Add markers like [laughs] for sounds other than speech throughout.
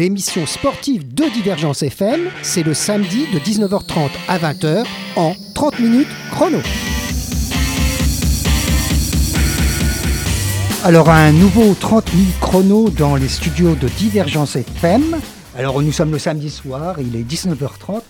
30 minutes chrono, l'émission sportive de Divergence FM, c'est le samedi de 19h30 à 20h en 30 minutes chrono. Alors un nouveau 30 minutes chrono dans les studios de Divergence FM. Alors nous sommes le samedi soir, il est 19h30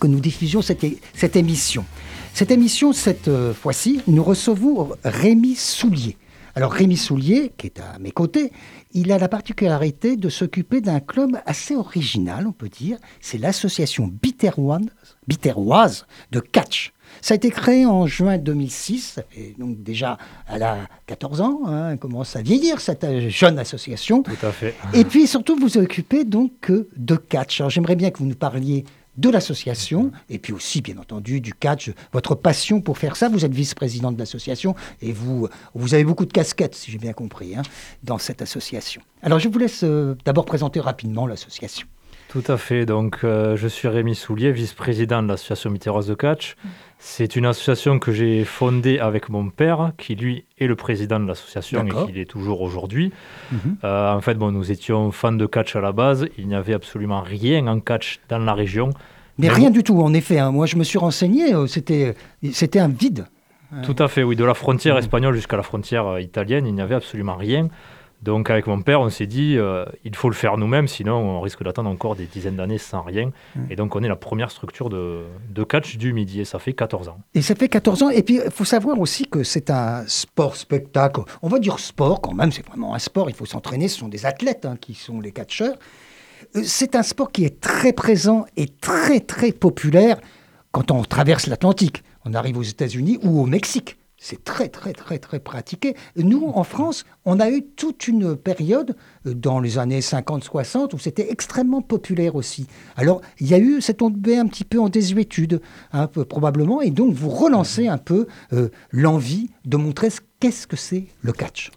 que nous diffusions cette, cette émission. Cette émission, cette euh, fois-ci, nous recevons Rémi Soulier. Alors Rémi Soulier, qui est à mes côtés, il a la particularité de s'occuper d'un club assez original, on peut dire. C'est l'association biterroise, de catch. Ça a été créé en juin 2006, et donc déjà elle a 14 ans, hein, elle commence à vieillir cette euh, jeune association. Tout à fait. Et puis surtout, vous vous occupez donc de catch. Alors j'aimerais bien que vous nous parliez de l'association et puis aussi, bien entendu, du catch, votre passion pour faire ça. Vous êtes vice-président de l'association et vous, vous avez beaucoup de casquettes, si j'ai bien compris, hein, dans cette association. Alors je vous laisse euh, d'abord présenter rapidement l'association. Tout à fait. Donc, euh, je suis Rémi Soulier, vice-président de l'association Mitterrand de Catch. C'est une association que j'ai fondée avec mon père, qui lui est le président de l'association et qui l'est toujours aujourd'hui. Mhm. Euh, en fait, bon, nous étions fans de catch à la base. Il n'y avait absolument rien en catch dans la région. Mais, rien du tout, en effet. Hein. Moi, je me suis renseigné. Euh, c'était, c'était un vide. Tout à fait, oui. De la frontière mhm. espagnole jusqu'à la frontière italienne, il n'y avait absolument rien. Donc avec mon père, on s'est dit, euh, il faut le faire nous-mêmes, sinon on risque d'attendre encore des dizaines d'années sans rien. Mmh. Et donc on est la première structure de, catch du Midi, et ça fait 14 ans. Et ça fait 14 ans, et puis il faut savoir aussi que c'est un sport-spectacle. On va dire sport quand même, c'est vraiment un sport, il faut s'entraîner, ce sont des athlètes hein, qui sont les catcheurs. Euh, c'est un sport qui est très présent et très très populaire quand on traverse l'Atlantique. On arrive aux États-Unis ou au Mexique. C'est très, très, très, très pratiqué. Nous, en France, on a eu toute une période euh, dans les années 50-60 où c'était extrêmement populaire aussi. Alors, il y a eu cette tombée un petit peu en désuétude, un peu, probablement, et donc vous relancez un peu euh, l'envie de montrer qu'est-ce que c'est le catch.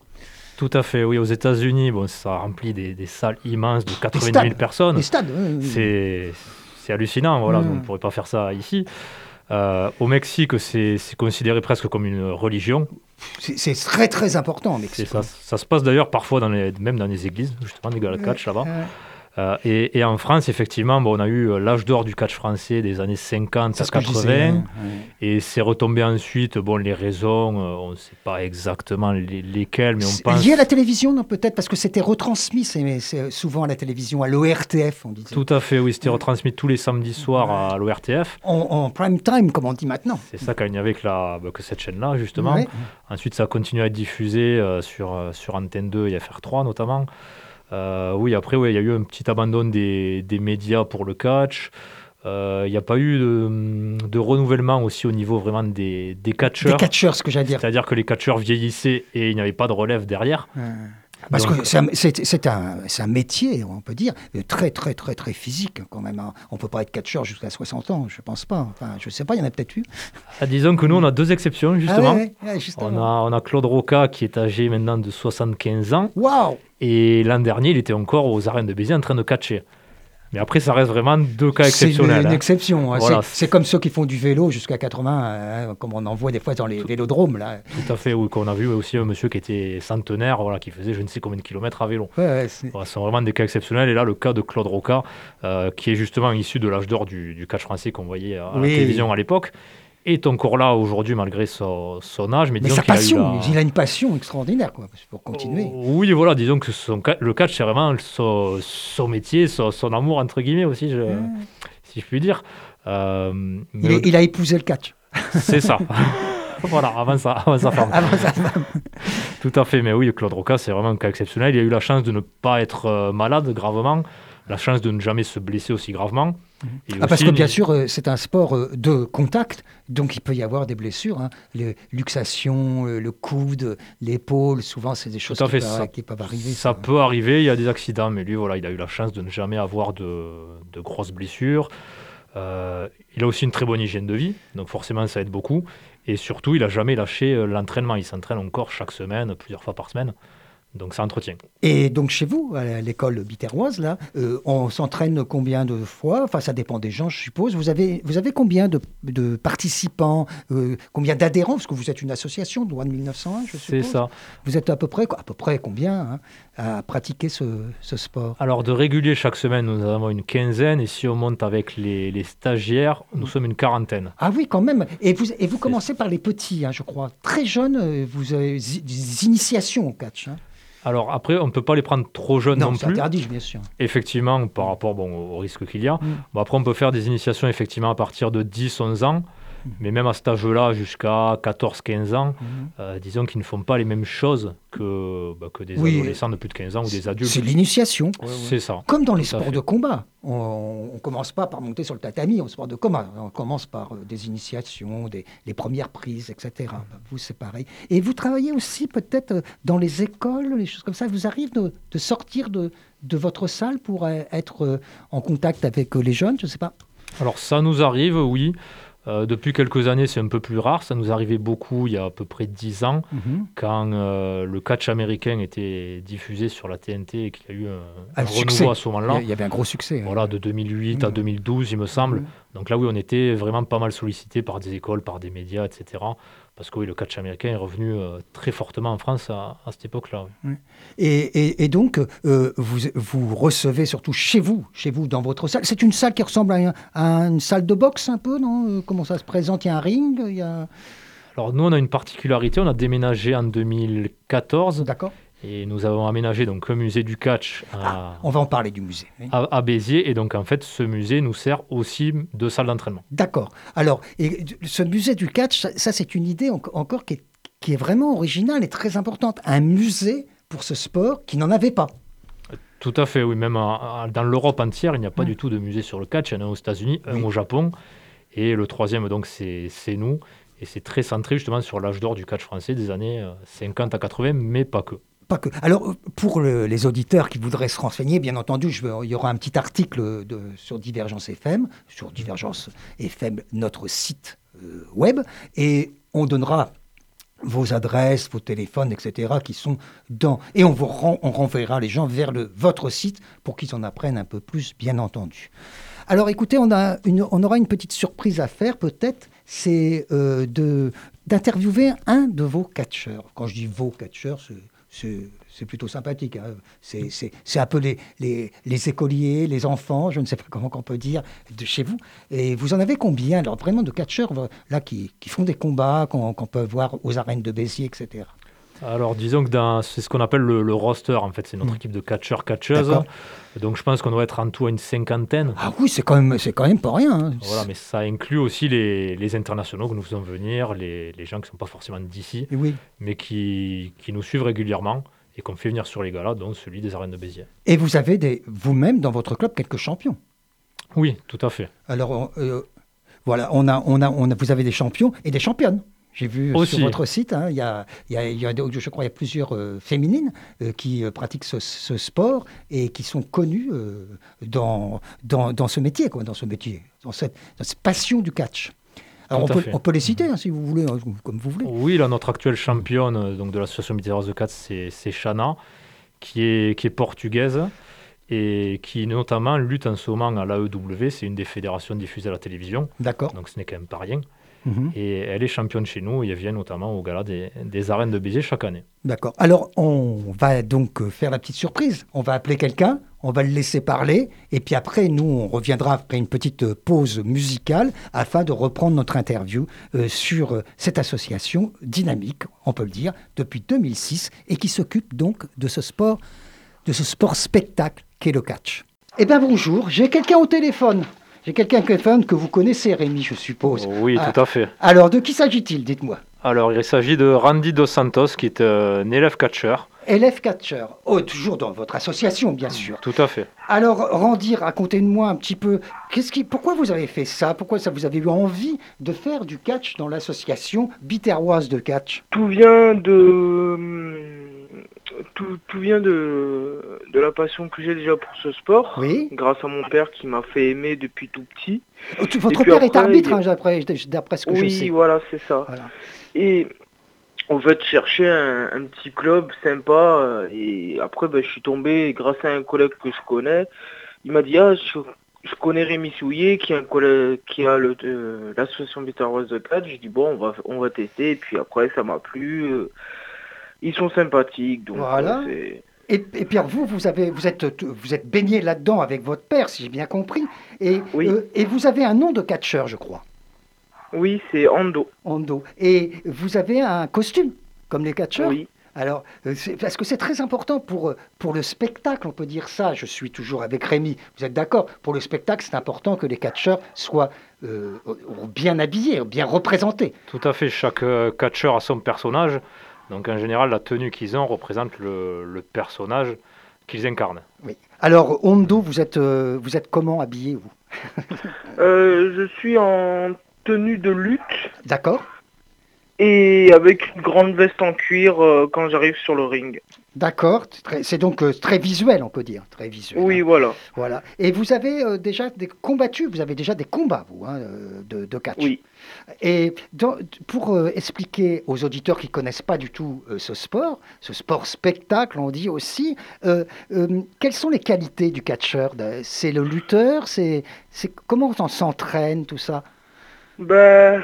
Tout à fait, oui. Aux États-Unis, bon, ça remplit des, salles immenses de 80 000 personnes. Des stades, C'est hallucinant, voilà. Mmh. On ne pourrait pas faire ça ici. Euh, au Mexique, c'est considéré presque comme une religion. C'est très très important au Mexique. Ça, ça, se passe d'ailleurs parfois dans les, même dans les églises, justement, des gars catch là-bas. Euh, et, en France, effectivement, bon, on a eu euh, l'âge d'or du catch français des années 50 à 80. Et c'est retombé ensuite. Bon, les raisons, euh, on ne sait pas exactement lesquelles, mais on pense. Lié à la télévision, non, peut-être, parce que c'était retransmis c'est souvent à la télévision, à l'ORTF, on disait. Tout à fait, oui, c'était retransmis tous les samedis soirs à l'ORTF. En, prime time, comme on dit maintenant. C'est ça, quand il n'y avait que, la, bah, que cette chaîne-là, justement. Ensuite, ça a continué à être diffusé sur, sur Antenne 2 et FR3, notamment. Euh, oui, après, il y a eu un petit abandon des, médias pour le catch. Euh, il n'y a pas eu de, renouvellement aussi au niveau vraiment des, des catcheurs. Des catcheurs, ce que j'allais dire. C'est-à-dire que les catcheurs vieillissaient et il n'y avait pas de relève derrière. Parce que c'est un, un, métier, on peut dire, très, très, très, très physique quand même. Hein. On ne peut pas être catcheur jusqu'à 60 ans, je ne pense pas. Enfin, je ne sais pas, il y en a peut-être eu. Ah, disons que nous, on a deux exceptions, ah justement. On, a, on, a, Claude Roca qui est âgé maintenant de 75 ans. Waouh Et l'an dernier, il était encore aux arènes de Béziers en train de catcher. Mais après, ça reste vraiment deux cas exceptionnels. C'est une, hein. exception. Hein. C'est comme ceux qui font du vélo jusqu'à 80, hein, comme on en voit des fois dans les vélodromes. Là. Tout à fait, oui. Qu'on a vu aussi un monsieur qui était centenaire, voilà, qui faisait je ne sais combien de kilomètres à vélo. Ouais, voilà, c'est vraiment des cas exceptionnels. Et là, le cas de Claude Roca, euh, qui est justement issu de l'âge d'or du, du, catch français qu'on voyait à la télévision à l'époque est encore là aujourd'hui malgré son, âge. Mais, sa passion, il a, une passion extraordinaire quoi, pour continuer. Oh, oui, voilà, disons que son, le catch, c'est vraiment son, métier, son, amour, entre guillemets aussi, je, si je puis dire. Euh, il, a épousé le catch. C'est ça. [laughs] voilà, avant sa, avant sa femme. Tout à fait, mais oui, Claude Roca, c'est vraiment un cas exceptionnel. Il a eu la chance de ne pas être euh, malade gravement, la chance de ne jamais se blesser aussi gravement. Ah, parce que bien sûr, euh, c'est un sport euh, de contact, donc il peut y avoir des blessures. Hein. Les luxations, euh, le coude, l'épaule, souvent c'est des choses qui, peuvent, arriver. Ça, peut arriver, il y a des accidents, mais lui, voilà, il a eu la chance de ne jamais avoir de, grosses blessures. il a aussi une très bonne hygiène de vie, donc forcément ça aide beaucoup. Et surtout, il n'a jamais lâché l'entraînement. Il s'entraîne encore chaque semaine, plusieurs fois par semaine. Donc ça entretient. Et donc chez vous, à l'école biterroise, là, euh, on s'entraîne combien de fois? Enfin, ça dépend des gens, je suppose. Vous avez, vous avez combien de, de participants euh, Combien d'adhérents? Parce que vous êtes une association, de 1901, je suppose. C'est ça. Vous êtes à peu près, à peu près combien hein, à pratiquer ce, ce, sport? Alors, de régulier, chaque semaine, nous avons une quinzaine. Et si on monte avec les, les stagiaires, nous mm. sommes une quarantaine. Ah oui, quand même. Et vous, et vous commencez par les petits, hein, je crois. Très jeunes, euh, vous avez des initiations au catch. Hein. Alors après, on ne peut pas les prendre trop jeunes non, plus. interdit, bien sûr. Effectivement, par rapport bon, au risque qu'il y a. Mm. Bon, après, on peut faire des initiations effectivement à partir de 10-11 ans. Mais même à cet âge-là, jusqu'à 14-15 ans, mm. euh, disons qu'ils ne font pas les mêmes choses que, bah, que des adolescents de plus de 15 ans ou des adultes. C'est l'initiation. C'est ça. Comme dans les sports de combat. On ne commence pas par monter sur le tatami en sport de combat. On commence par euh, des initiations, des, les premières prises, etc. Vous, c'est pareil. Et vous travaillez aussi peut-être euh, dans les écoles, les choses comme ça. Vous arrive de, de sortir de, de votre salle pour être en contact avec les jeunes, je ne sais pas. Alors ça nous arrive, oui. Euh, depuis quelques années, c'est un peu plus rare. Ça nous arrivait beaucoup il y a à peu près 10 ans, mhm. quand euh, le catch américain était diffusé sur la TNT et qu'il y a eu un, un, renouveau à ce moment-là. Il y avait un gros succès. Voilà, de 2008 à 2012, il me semble. Donc là, oui, on était vraiment pas mal sollicité par des écoles, par des médias, etc. Parce que oui, le catch américain est revenu euh, très fortement en France à, cette époque-là. Et, donc, euh, vous, vous recevez surtout chez vous, chez vous, dans votre salle. C'est une salle qui ressemble à, une salle de boxe un peu, non? Euh, Comment ça se présente? Il y a un ring il y a... Alors nous, on a une particularité. On a déménagé en 2014. D'accord. Et nous avons aménagé donc un musée du catch à, ah, on va en parler du musée. À, Béziers. Et donc en fait, ce musée nous sert aussi de salle d'entraînement. D'accord. Alors, et ce musée du catch, ça, c'est une idée encore qui est, qui est vraiment originale et très importante. Un musée pour ce sport qui n'en avait pas. Tout à fait, oui. Même dans l'Europe entière, il n'y a pas du tout de musée sur le catch. Il y en a aux États-Unis, un au Japon. Et le troisième, donc, c'est nous. Et c'est très centré justement sur l'âge d'or du catch français des années 50 euh, à 80, mais pas que. Pas que. Alors, pour les auditeurs qui voudraient se renseigner, bien entendu, je il y aura un petit article sur Divergence FM, sur Divergence FM, notre site euh, web, et on donnera vos adresses, vos téléphones, etc., qui sont dans... Et on, vous on renverra les gens vers le, votre site pour qu'ils en apprennent un peu plus, bien entendu. Alors écoutez, on, a une, on aura une petite surprise à faire, peut-être, c'est euh, d'interviewer un de vos catcheurs. Quand je dis vos catcheurs, c'est c'est plutôt sympathique. Hein. C'est un peu les, les, écoliers, les enfants, je ne sais pas comment on peut dire, de chez vous. Et vous en avez combien, alors vraiment de catcheurs là, qui, qui font des combats, qu'on peut voir aux arènes de Béziers, etc. Alors disons que c'est ce qu'on appelle le, roster en fait, c'est notre mmh. équipe de catcheurs catcheuses. Donc je pense qu'on doit être en tout à une cinquantaine. Ah oui, c'est quand même c'est quand même pas rien. Hein. Voilà, mais ça inclut aussi les, les, internationaux que nous faisons venir, les, les gens qui ne sont pas forcément d'ici, oui. mais qui, qui, nous suivent régulièrement et qu'on fait venir sur les galas, dont celui des arènes de Béziers. Et vous avez vous-même dans votre club quelques champions. Oui, tout à fait. Alors euh, voilà, on a, on a, on a, vous avez des champions et des championnes. J'ai vu sur votre site, hein, y, a, y, a, y, a, je crois, il y a plusieurs euh, féminines euh, qui euh, pratiquent ce, sport et qui sont connues dans, dans, dans, ce métier, quoi, dans ce métier, dans cette, dans cette passion du catch. Alors on peut, on peut, les citer hein, si vous voulez, hein, comme vous voulez. Oui, là, notre actuelle championne donc, de l'association météorologique de catch, c'est Chana, qui est, qui est portugaise et qui notamment lutte en ce moment à l'AEW, c'est une des fédérations diffusées à la télévision. D'accord. Donc ce n'est quand même pas rien. Mhm. Et elle est championne chez nous et elle vient notamment au gala des, arènes de Béziers chaque année. D'accord. Alors, on va donc faire la petite surprise. On va appeler quelqu'un, on va le laisser parler, et puis après, nous, on reviendra après une petite pause musicale afin de reprendre notre interview euh, sur euh, cette association dynamique, on peut le dire, depuis 2006, et qui s'occupe donc de ce sport, de ce sport spectacle qu'est le catch. Eh bien, bonjour, j'ai quelqu'un au téléphone. J'ai quelqu'un que vous connaissez, Rémi, je suppose. Oui, ah. tout à fait. Alors, de qui s'agit-il Dites-moi? Alors, il s'agit de Randy Dos Santos, qui est un élève catcheur. Élève catcheur. Oh, toujours dans votre association, bien sûr. Tout à fait. Alors, Randy, racontez-moi un petit peu, qu'est-ce qui, pourquoi vous avez fait ça? Pourquoi ça vous avez eu envie de faire du catch dans l'association biterroise de catch? Tout vient de tout, tout, vient de, de la passion que j'ai déjà pour ce sport. Oui. Grâce à mon père qui m'a fait aimer depuis tout petit. Oh, votre père est arbitre, hein, d'après ce que oui, je sais. Oui, voilà, c'est ça. Et en fait, chercher un, petit club sympa. et après, ben, je suis tombé grâce à un collègue que je connais. Il m'a dit, ah, je, connais Rémi Souillet, qui, est un collègue, qui a l'association Bitter Rose de 4. J'ai dit, bon, on va, on va tester. Et puis après, ça m'a plu. Ils sont sympathiques. Donc, voilà. Et, Pierre, vous, vous, avez, vous, êtes, vous êtes baigné là-dedans avec votre père, si j'ai bien compris. Et, euh, et vous avez un nom de catcheur, je crois. Oui, c'est Ando. Ando. Et vous avez un costume, comme les catcheurs Oui. Alors, euh, parce que c'est très important pour, pour le spectacle, on peut dire ça. Je suis toujours avec Rémi. Vous êtes d'accord? Pour le spectacle, c'est important que les catcheurs soient euh, bien habillés, bien représentés. Tout à fait. Chaque catcheur a son personnage. Donc en général, la tenue qu'ils ont représente le, personnage qu'ils incarnent. Oui. Alors, Hondo, vous êtes, euh, vous êtes comment habillé, vous? [laughs] Euh, Je suis en tenue de lutte. D'accord et avec une grande veste en cuir euh, quand j'arrive sur le ring. D'accord, c'est donc euh, très visuel, on peut dire, très visuel. Oui, hein. voilà. Voilà. Et vous avez euh, déjà des combattus, vous avez déjà des combats, vous, hein, de, de, catch. Oui. Et pour expliquer aux auditeurs qui connaissent pas du tout ce sport, ce sport spectacle, on dit aussi, quelles sont les qualités du catcheur? C'est le lutteur, c'est comment on s'entraîne, tout ça? Ben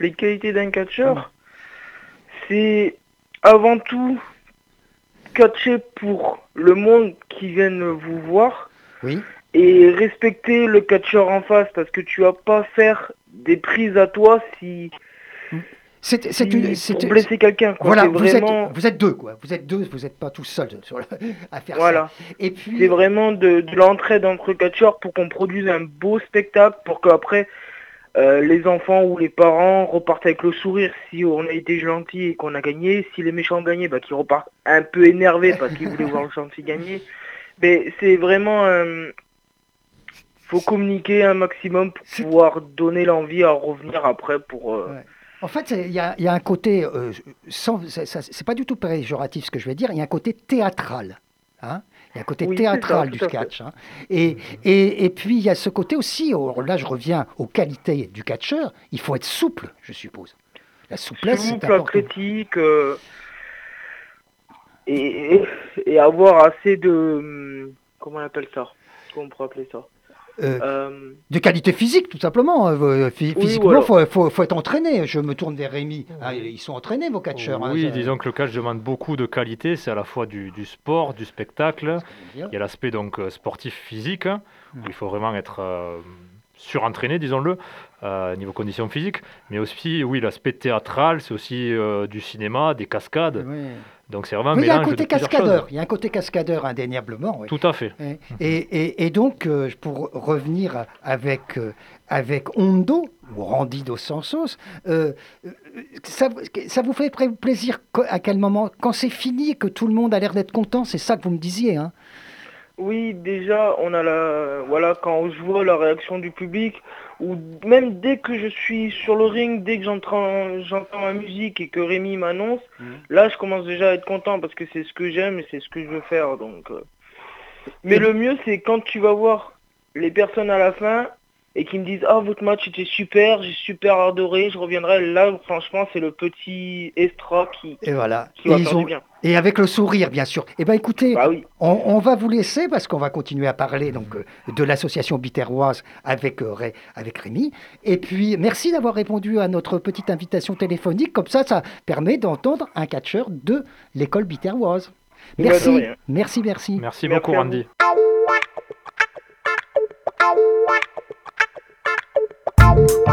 les qualités d'un catcheur, c'est avant tout catcher pour le monde qui vient vous voir. Oui. Et respecter le catcheur en face parce que tu vas pas faire des prises à toi si. C'est si, pour blesser quelqu'un. Voilà, vous, vraiment... êtes, vous êtes deux, quoi. Vous êtes deux, vous n'êtes pas tout seul sur [laughs] à faire voilà. ça. Et puis... C'est vraiment de, de l'entraide entre catcheurs pour qu'on produise un beau spectacle, pour qu'après euh, les enfants ou les parents repartent avec le sourire si on a été gentil et qu'on a gagné. Si les méchants ont gagné, bah, qu'ils repartent un peu énervés parce qu'ils voulaient voir le gentil gagner. Mais c'est vraiment... Euh, faut communiquer un maximum pour pouvoir donner l'envie à revenir après pour... Euh, en fait, il y, a un côté, c'est pas du tout péjoratif ce que je vais dire, il y a un côté théâtral. Hein il y a un côté théâtral du sketch. Hein. Et, et, et, puis, il y a ce côté aussi, là je reviens aux qualités du catcheur, il faut être souple, je suppose. La souplesse, c'est important. critique euh, et, et, avoir assez de... Comment on appelle ça? Comment on pourrait appeler ça? Euh, euh, de qualité physique, tout simplement. Euh, physiquement, il faut, être entraîné. Je me tourne vers Rémi. Ah, ils sont entraînés, vos catcheurs. Hein, oui, disons que le catch demande beaucoup de qualité. C'est à la fois du, sport, du spectacle. Il y a l'aspect donc sportif physique, hein, où il faut vraiment être surentraîné, disons-le, niveau conditions physiques. Mais aussi, oui, l'aspect théâtral, c'est aussi du cinéma, des cascades. Donc c'est vraiment il y a un côté cascadeur. Il y a un côté cascadeur indéniablement. Tout à fait. Et, et, donc euh, pour revenir avec euh, avec Hondo ou Randy dos Sansos, euh, ça, ça, vous fait plaisir à quel moment Quand c'est fini, que tout le monde a l'air d'être content, c'est ça que vous me disiez, hein? Oui, déjà on a la voilà quand je vois la réaction du public ou même dès que je suis sur le ring, dès que j'entends j'entends ma musique et que Rémi m'annonce, mhm. là je commence déjà à être content parce que c'est ce que j'aime et c'est ce que je veux faire. Donc, euh. Mais le mieux c'est quand tu vas voir les personnes à la fin et qui me disent ah votre match était super, j'ai super adoré, je reviendrai. Là franchement c'est le petit extra qui, et voilà. Qui va faire bien. Et avec le sourire, bien sûr. Eh bien, écoutez, bah oui. on, va vous laisser parce qu'on va continuer à parler donc, euh, de l'association biterroise avec, euh, avec Rémi. Et puis, merci d'avoir répondu à notre petite invitation téléphonique. Comme ça, ça permet d'entendre un catcheur de l'école biterroise. Merci, merci, merci. Merci beaucoup, Randy. Mm.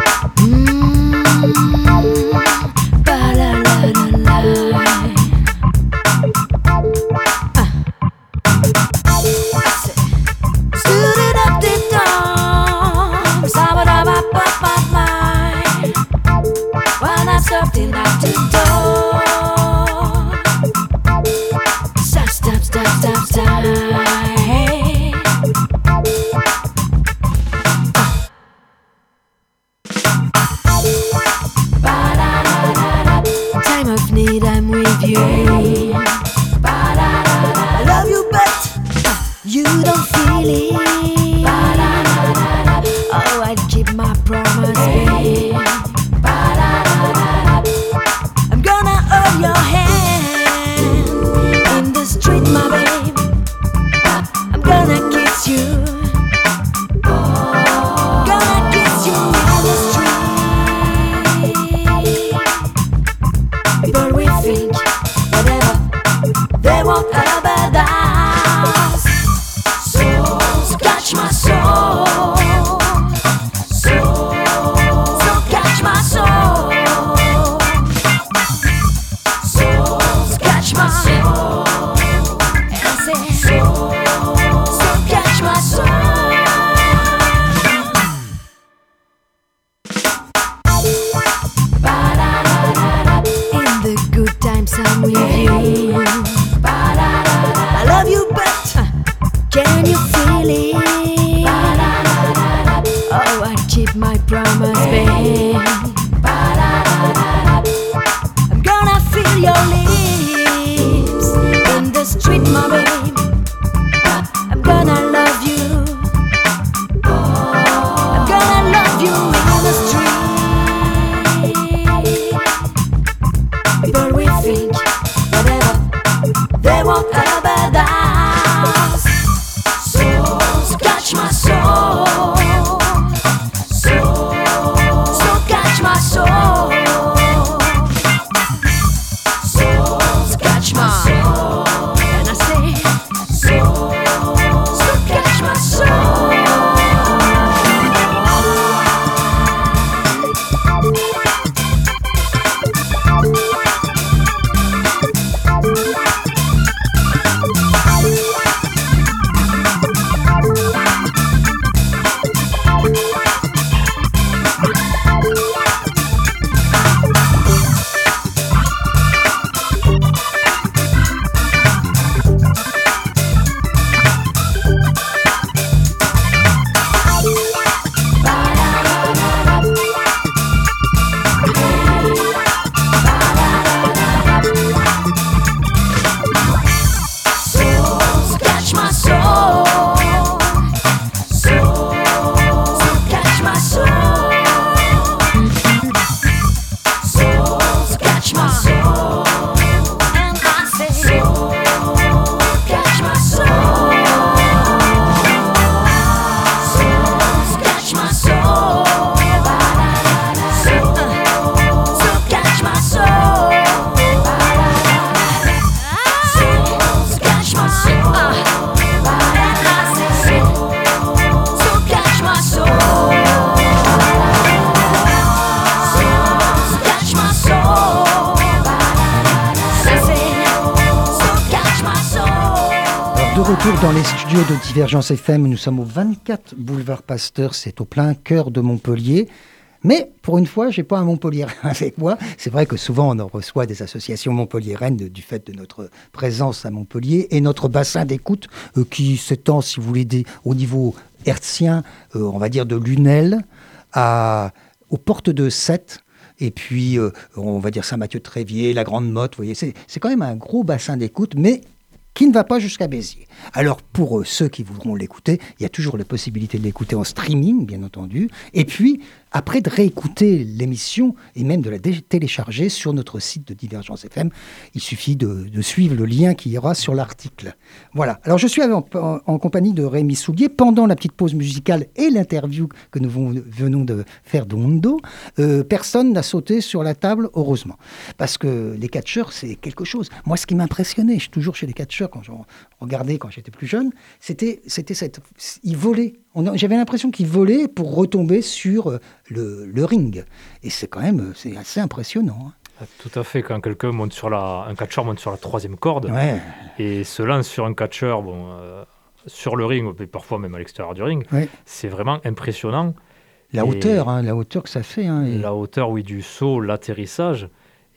Divergence FM. Nous sommes au 24 boulevard Pasteur, c'est au plein cœur de Montpellier. Mais pour une fois, j'ai pas un Montpellier [laughs] avec moi. C'est vrai que souvent on en reçoit des associations montpelliéraines du fait de notre présence à Montpellier et notre bassin d'écoute euh, qui s'étend, si vous voulez, au niveau hertzien, euh, on va dire de Lunel à, aux portes de Sète. Et puis, euh, on va dire Saint-Mathieu-de-Tréviers, la Grande Motte, vous voyez, c'est quand même un gros bassin d'écoute, mais qui ne va pas jusqu'à Béziers. Alors pour ceux qui voudront l'écouter, il y a toujours la possibilité de l'écouter en streaming, bien entendu, et puis après de réécouter l'émission et même de la télécharger sur notre site de Divergence FM. Il suffit de, suivre le lien qui ira sur l'article. Voilà. Alors je suis en, compagnie de Rémi Soulier pendant la petite pause musicale et l'interview que nous venons de faire d'Ondo. Euh, personne n'a sauté sur la table, heureusement. Parce que les catcheurs, c'est quelque chose. Moi, ce qui m'impressionnait, je suis toujours chez les catcheurs quand je regardais quand j'étais plus jeune, c'était cette... Ils volaient j'avais l'impression qu'il volait pour retomber sur euh, le, ring. Et c'est quand même c'est assez impressionnant. Hein. Ah, tout à fait, quand quelqu'un monte sur la, un catcheur monte sur la troisième corde et se lance sur un catcheur, bon, euh, sur le ring, et parfois même à l'extérieur du ring, c'est vraiment impressionnant. La hauteur, hein, la hauteur que ça fait. Hein, la hauteur, oui, du saut, l'atterrissage.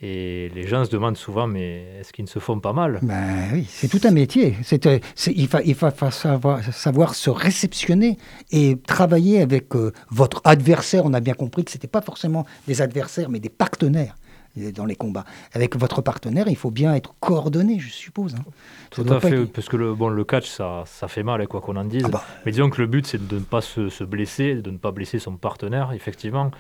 Et les gens se demandent souvent, mais est-ce qu'ils ne se font pas mal? Ben oui, c'est tout un métier. C'est, euh, il faut, il savoir, savoir, se réceptionner et travailler avec euh, votre adversaire. On a bien compris que ce n'était pas forcément des adversaires, mais des partenaires euh, dans les combats. Avec votre partenaire, il faut bien être coordonné, je suppose. Hein. Tout à fait, parce que le, bon, le catch, ça, ça fait mal, quoi qu'on en dise. Ah bah. Mais disons que le but, c'est de ne pas se, se blesser, de ne pas blesser son partenaire, effectivement.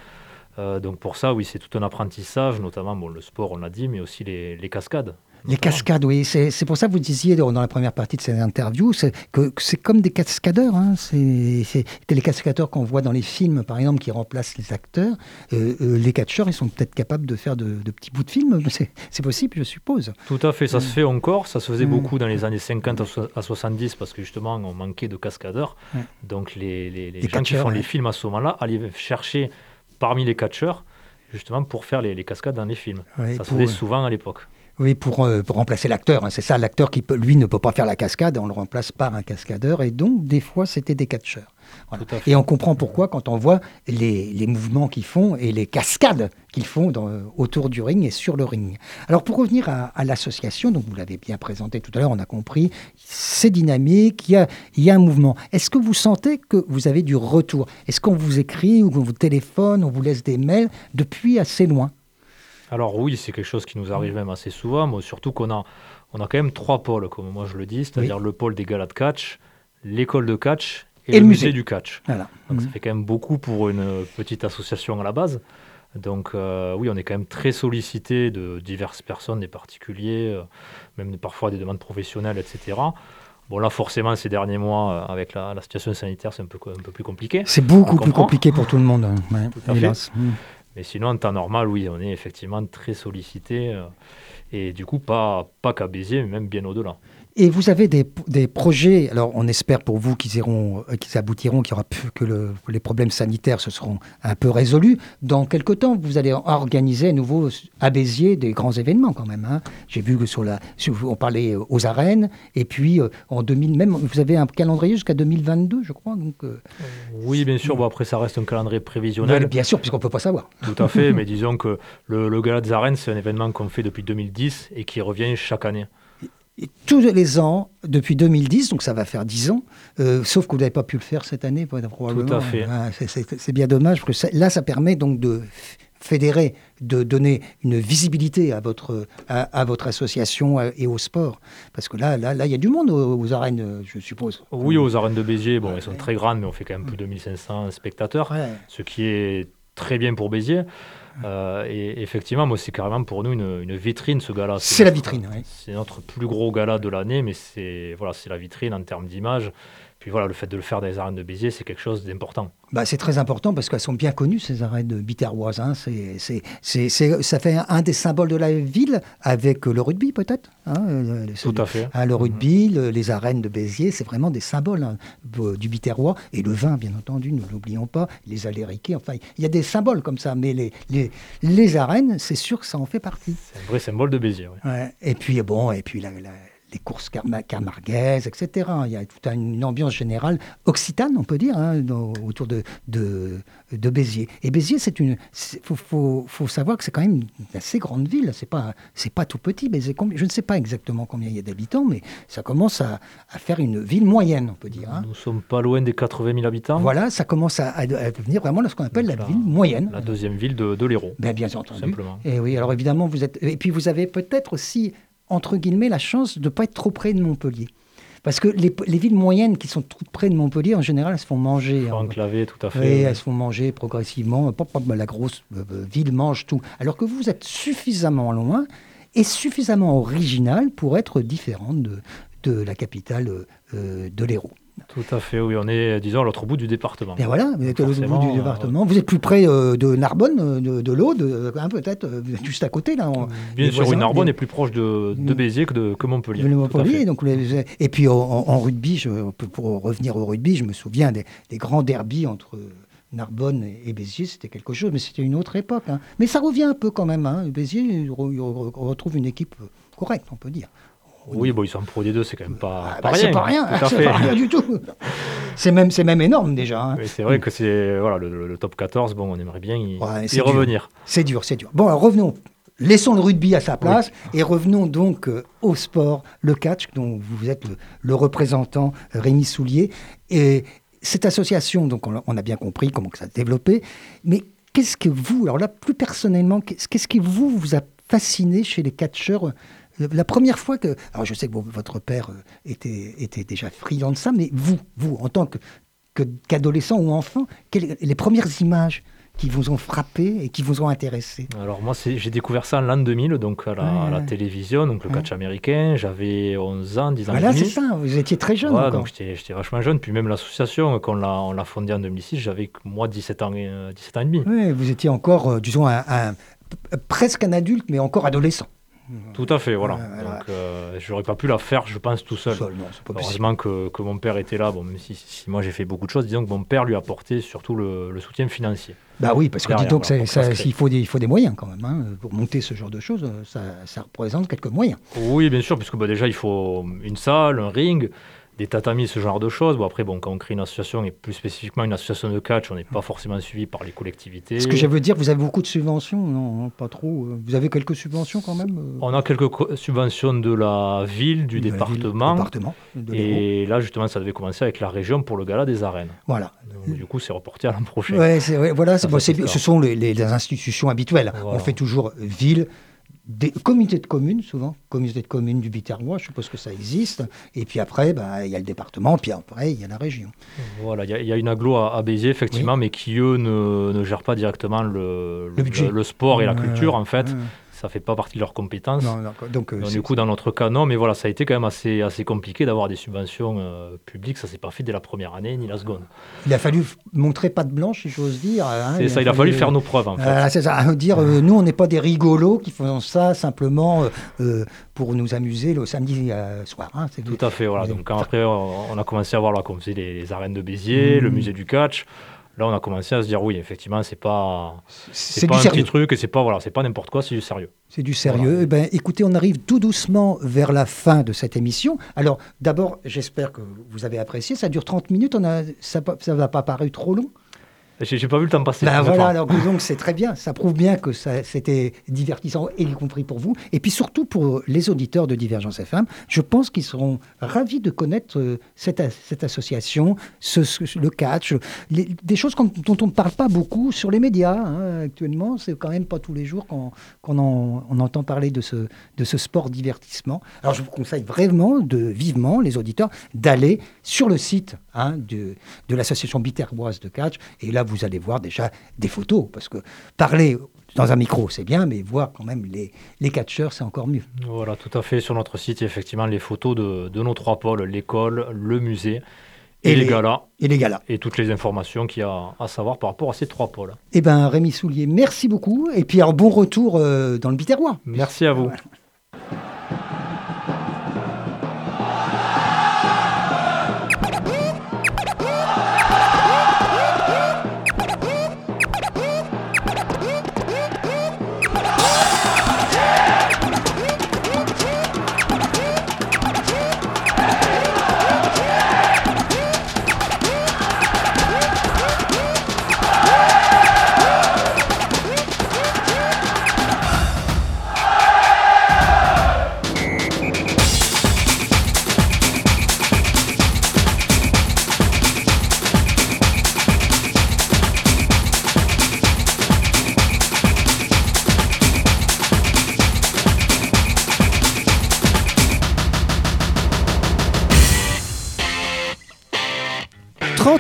Euh, donc pour ça, oui, c'est tout un apprentissage, notamment bon, le sport, on l'a dit, mais aussi les, cascades. Les cascades, oui. C'est pour ça que vous disiez dans la première partie de cette interview que, c'est comme des cascadeurs. Hein. C'est les cascadeurs qu'on voit dans les films, par exemple, qui remplacent les acteurs. Euh, euh, les catcheurs, ils sont peut-être capables de faire de, petits bouts de films. C'est possible, je suppose. Tout à fait. Ça se fait encore. Ça se faisait beaucoup dans les années 50 à 70 parce que justement, on manquait de cascadeurs. Donc les, les gens qui font les films à ce moment-là allaient chercher parmi les catcheurs, justement pour faire les, cascades dans les films. ça se faisait souvent à l'époque. Oui, pour, euh, pour remplacer l'acteur. Hein. C'est ça, l'acteur qui, peut, lui, ne peut pas faire la cascade, on le remplace par un cascadeur. Et donc, des fois, c'était des catcheurs. Et on comprend pourquoi quand on voit les, les mouvements qu'ils font et les cascades qu'ils font dans, autour du ring et sur le ring. Alors pour revenir à, l'association, donc vous l'avez bien présenté tout à l'heure, on a compris, c'est dynamique, il y a, il y a un mouvement. Est-ce que vous sentez que vous avez du retour? Est-ce qu'on vous écrit ou qu'on vous téléphone, on vous laisse des mails depuis assez loin? Alors oui, c'est quelque chose qui nous arrive même assez souvent, surtout qu'on a, on a quand même trois pôles, comme moi je le dis, c'est-à-dire le pôle des galas de catch, l'école de catch et, le musée. du catch. Donc ça mhm. fait quand même beaucoup pour une petite association à la base. Donc euh, oui, on est quand même très sollicité de diverses personnes, des particuliers, euh, même parfois des demandes professionnelles, etc. Bon là forcément ces derniers mois euh, avec la, situation sanitaire c'est un peu, un peu plus compliqué. C'est beaucoup plus compliqué pour tout le monde. Hein. hélas. Mhm. Mais sinon en temps normal oui on est effectivement très sollicité et du coup pas, pas qu'à Béziers mais même bien au-delà. Et vous avez des, des, projets, alors on espère pour vous qu'ils iront, euh, qu'ils aboutiront, qu'il y aura plus, que le, les problèmes sanitaires se seront un peu résolus. Dans quelque temps, vous allez organiser à nouveau à Béziers des grands événements quand même. Hein. J'ai vu que sur la, on parlait euh, aux arènes, et puis euh, en 2000, même vous avez un calendrier jusqu'à 2022, je crois. Donc, oui, bien sûr. Bon, après, ça reste un calendrier prévisionnel. bien sûr, puisqu'on ne peut pas savoir. Tout à fait, mais disons que le, le Gala des arènes, c'est un événement qu'on fait depuis 2010 et qui revient chaque année tous les ans, depuis 2010, donc ça va faire 10 ans, euh, sauf que vous n'avez pas pu le faire cette année, probablement. Tout à fait. Ah, c'est bien dommage, parce que là, ça permet donc de fédérer, de donner une visibilité à votre, à, votre association et au sport. Parce que là, là, là, il y a du monde aux, arènes, je suppose. Oui, aux arènes de Béziers, bon, elles sont très grandes, mais on fait quand même plus de 2500 spectateurs, ce qui est très bien pour Béziers. Euh, et effectivement, moi, c'est carrément pour nous une, vitrine, ce gala. C'est la vitrine, oui. C'est notre plus gros gala de l'année, mais c'est voilà, la vitrine en termes d'image. Puis voilà, le fait de le faire dans les arènes de Béziers, c'est quelque chose d'important. Bah, c'est très important parce qu'elles sont bien connues, ces arènes biterroises. Hein. Ça fait un des symboles de la ville avec le rugby, peut-être. Hein, euh, Tout à fait. Hein, le rugby, les arènes de Béziers, c'est vraiment des symboles hein, du biterrois. Et le vin, bien entendu, ne l'oublions pas. Les allées enfin, il y a des symboles comme ça. Mais les, les, les arènes, c'est sûr que ça en fait partie. C'est un vrai symbole de Béziers. Ouais. Et puis, bon, et puis la les courses camarguaises, etc. Il y a toute une ambiance générale occitane, on peut dire, hein, autour de, de, de, Béziers. Et Béziers, c'est une. Il faut, faut, savoir que c'est quand même une assez grande ville. C'est pas, c'est pas tout petit. Béziers, je ne sais pas exactement combien il y a d'habitants, mais ça commence à, à, faire une ville moyenne, on peut dire. Hein. Nous sommes pas loin des 80 000 habitants. Voilà, ça commence à, devenir vraiment ce qu'on appelle la, ville moyenne. La deuxième ville de, de l'Hérault. Ben, bien entendu. Simplement. Et oui, alors évidemment, vous êtes. Et puis vous avez peut-être aussi entre guillemets, la chance de ne pas être trop près de Montpellier. Parce que les, villes moyennes qui sont toutes près de Montpellier, en général, elles se font manger. Hein. Enclavées, tout à fait. Elles se font manger progressivement. La grosse euh, euh, ville mange tout. Alors que vous êtes suffisamment loin et suffisamment original pour être différente de, de la capitale euh, de l'Hérault. Tout à fait, oui, on est, disons, à l'autre bout du département. Et voilà, vous êtes à l'autre bout du département. Vous êtes plus près euh, de Narbonne, euh, de, de l'Aude, hein, peut-être, euh, juste à côté. Là, bien sûr, oui, Narbonne est plus proche de, de Béziers que, de, que Montpellier. Montpellier donc, et puis en, rugby, je, pour revenir au rugby, je me souviens des, grands derbies entre... Narbonne et Béziers, c'était quelque chose, mais c'était une autre époque. Hein. Mais ça revient un peu quand même. Hein. Béziers retrouve une équipe correcte, on peut dire. Oui, bon, ils sont pro des deux, c'est quand même pas, ah, bah, C'est pas rien, [laughs] c'est pas rien du tout. C'est même, même énorme déjà. Hein. c'est vrai que c'est voilà, le, top 14, bon, on aimerait bien y, revenir. C'est dur, c'est dur. Bon, alors revenons. Laissons le rugby à sa place et revenons donc euh, au sport, le catch, dont vous êtes le, représentant, Rémi Soulier. Et cette association, donc on, a bien compris comment ça s'est développé, mais qu'est-ce que vous, alors là plus personnellement, qu'est-ce qui vous, vous a fasciné chez les catcheurs la première fois que. Alors, je sais que votre père euh, était, était déjà friand de ça, mais vous, vous, en tant que, qu'adolescent ou enfant, quelles, les premières images qui vous ont frappé et qui vous ont intéressé? Alors moi, j'ai découvert ça en l'an 2000, donc à la, télévision, donc le catch américain. J'avais 11 ans, 10 ans. Voilà, c'est ça, vous étiez très jeune. Voilà, donc j'étais vachement jeune. Puis même l'association, quand on l'a fondée en 2006, j'avais moi 17 ans, 17 ans et demi. Oui, vous étiez encore, euh, disons, un, presque un adulte, mais encore adolescent. Tout à fait, voilà. Donc, euh, j'aurais pas pu la faire, je pense, tout seul. Heureusement que, que, mon père était là. Bon, même si, si moi j'ai fait beaucoup de choses, disons que mon père lui a apporté surtout le, le soutien financier. Bah oui, parce que dis donc, il, faut des, il faut des moyens quand même. Hein. Pour monter ce genre de choses, ça, ça représente quelques moyens. Oui, bien sûr, puisque bah, déjà il faut une salle, un ring des tatamis, ce genre de choses. Bon, après, bon, quand on crée une association, et plus spécifiquement une association de catch, on n'est pas forcément suivi par les collectivités. Ce que je veux dire, vous avez beaucoup de subventions Non, pas trop. Vous avez quelques subventions quand même euh On a quelques subventions de la ville, du département. département et là, justement, ça devait commencer avec la région pour le gala des arènes. Voilà. du coup, c'est reporté à l'an prochain. Ouais, voilà, ce sont les, institutions habituelles. On fait toujours ville, des comités de communes, souvent, comité de communes du Biterrois, je suppose que ça existe. Et puis après, bah, il y a le département, puis après, il y a la région. Voilà, il y, a une aglo à, Béziers, effectivement, mais qui, eux, ne, ne gèrent pas directement le, le, sport et la culture, en fait ça fait pas partie de leurs compétences. donc, euh, du coup, dans notre cas, non, mais voilà, ça a été quand même assez, assez compliqué d'avoir des subventions euh, publiques. Ça s'est pas fait dès la première année ni la seconde. Il a fallu montrer pas de blanche, si j'ose dire. Hein, c'est ça, il a fallu faire nos preuves. En fait. c'est ça, dire, euh, nous, on n'est pas des rigolos qui font ça simplement pour nous amuser le samedi soir. Hein, Tout à fait, voilà. Donc quand après, on a commencé à voir là, comme c'est les, arènes de Béziers, le mmh. musée du catch. Là, on a commencé à se dire oui, effectivement, c'est pas c'est pas un petit truc et c'est pas voilà, c'est pas n'importe quoi, c'est du sérieux. C'est du sérieux. Eh ben, écoutez, on arrive tout doucement vers la fin de cette émission. Alors, d'abord, j'espère que vous avez apprécié. Ça dure 30 minutes. On a, ça ne va pas paru trop long j'ai pas vu le temps passer. Ben voilà, alors donc c'est très bien. Ça prouve bien que c'était divertissant, y compris pour vous. Et puis surtout pour les auditeurs de Divergence FM, je pense qu'ils seront ravis de connaître euh, cette, cette association, ce, le catch, des choses dont on ne parle pas beaucoup sur les médias hein, actuellement. C'est quand même pas tous les jours qu'on on entend parler de ce, de ce sport divertissement. Alors je vous conseille vraiment, de, vivement, les auditeurs, d'aller sur le site hein, de, de l'association biterroise de catch. Et là, vous allez voir déjà des photos, parce que parler dans un micro, c'est bien, mais voir quand même les, les catcheurs, c'est encore mieux. Voilà, tout à fait. Sur notre site, effectivement les photos de, de nos trois pôles, l'école, le musée et, les, galas. Et les galas. Et toutes les informations qu'il y a à savoir par rapport à ces trois pôles. Eh bien, Rémi Soulier, merci beaucoup. Et puis, un bon retour euh, dans le Biterrois. Merci à vous. 30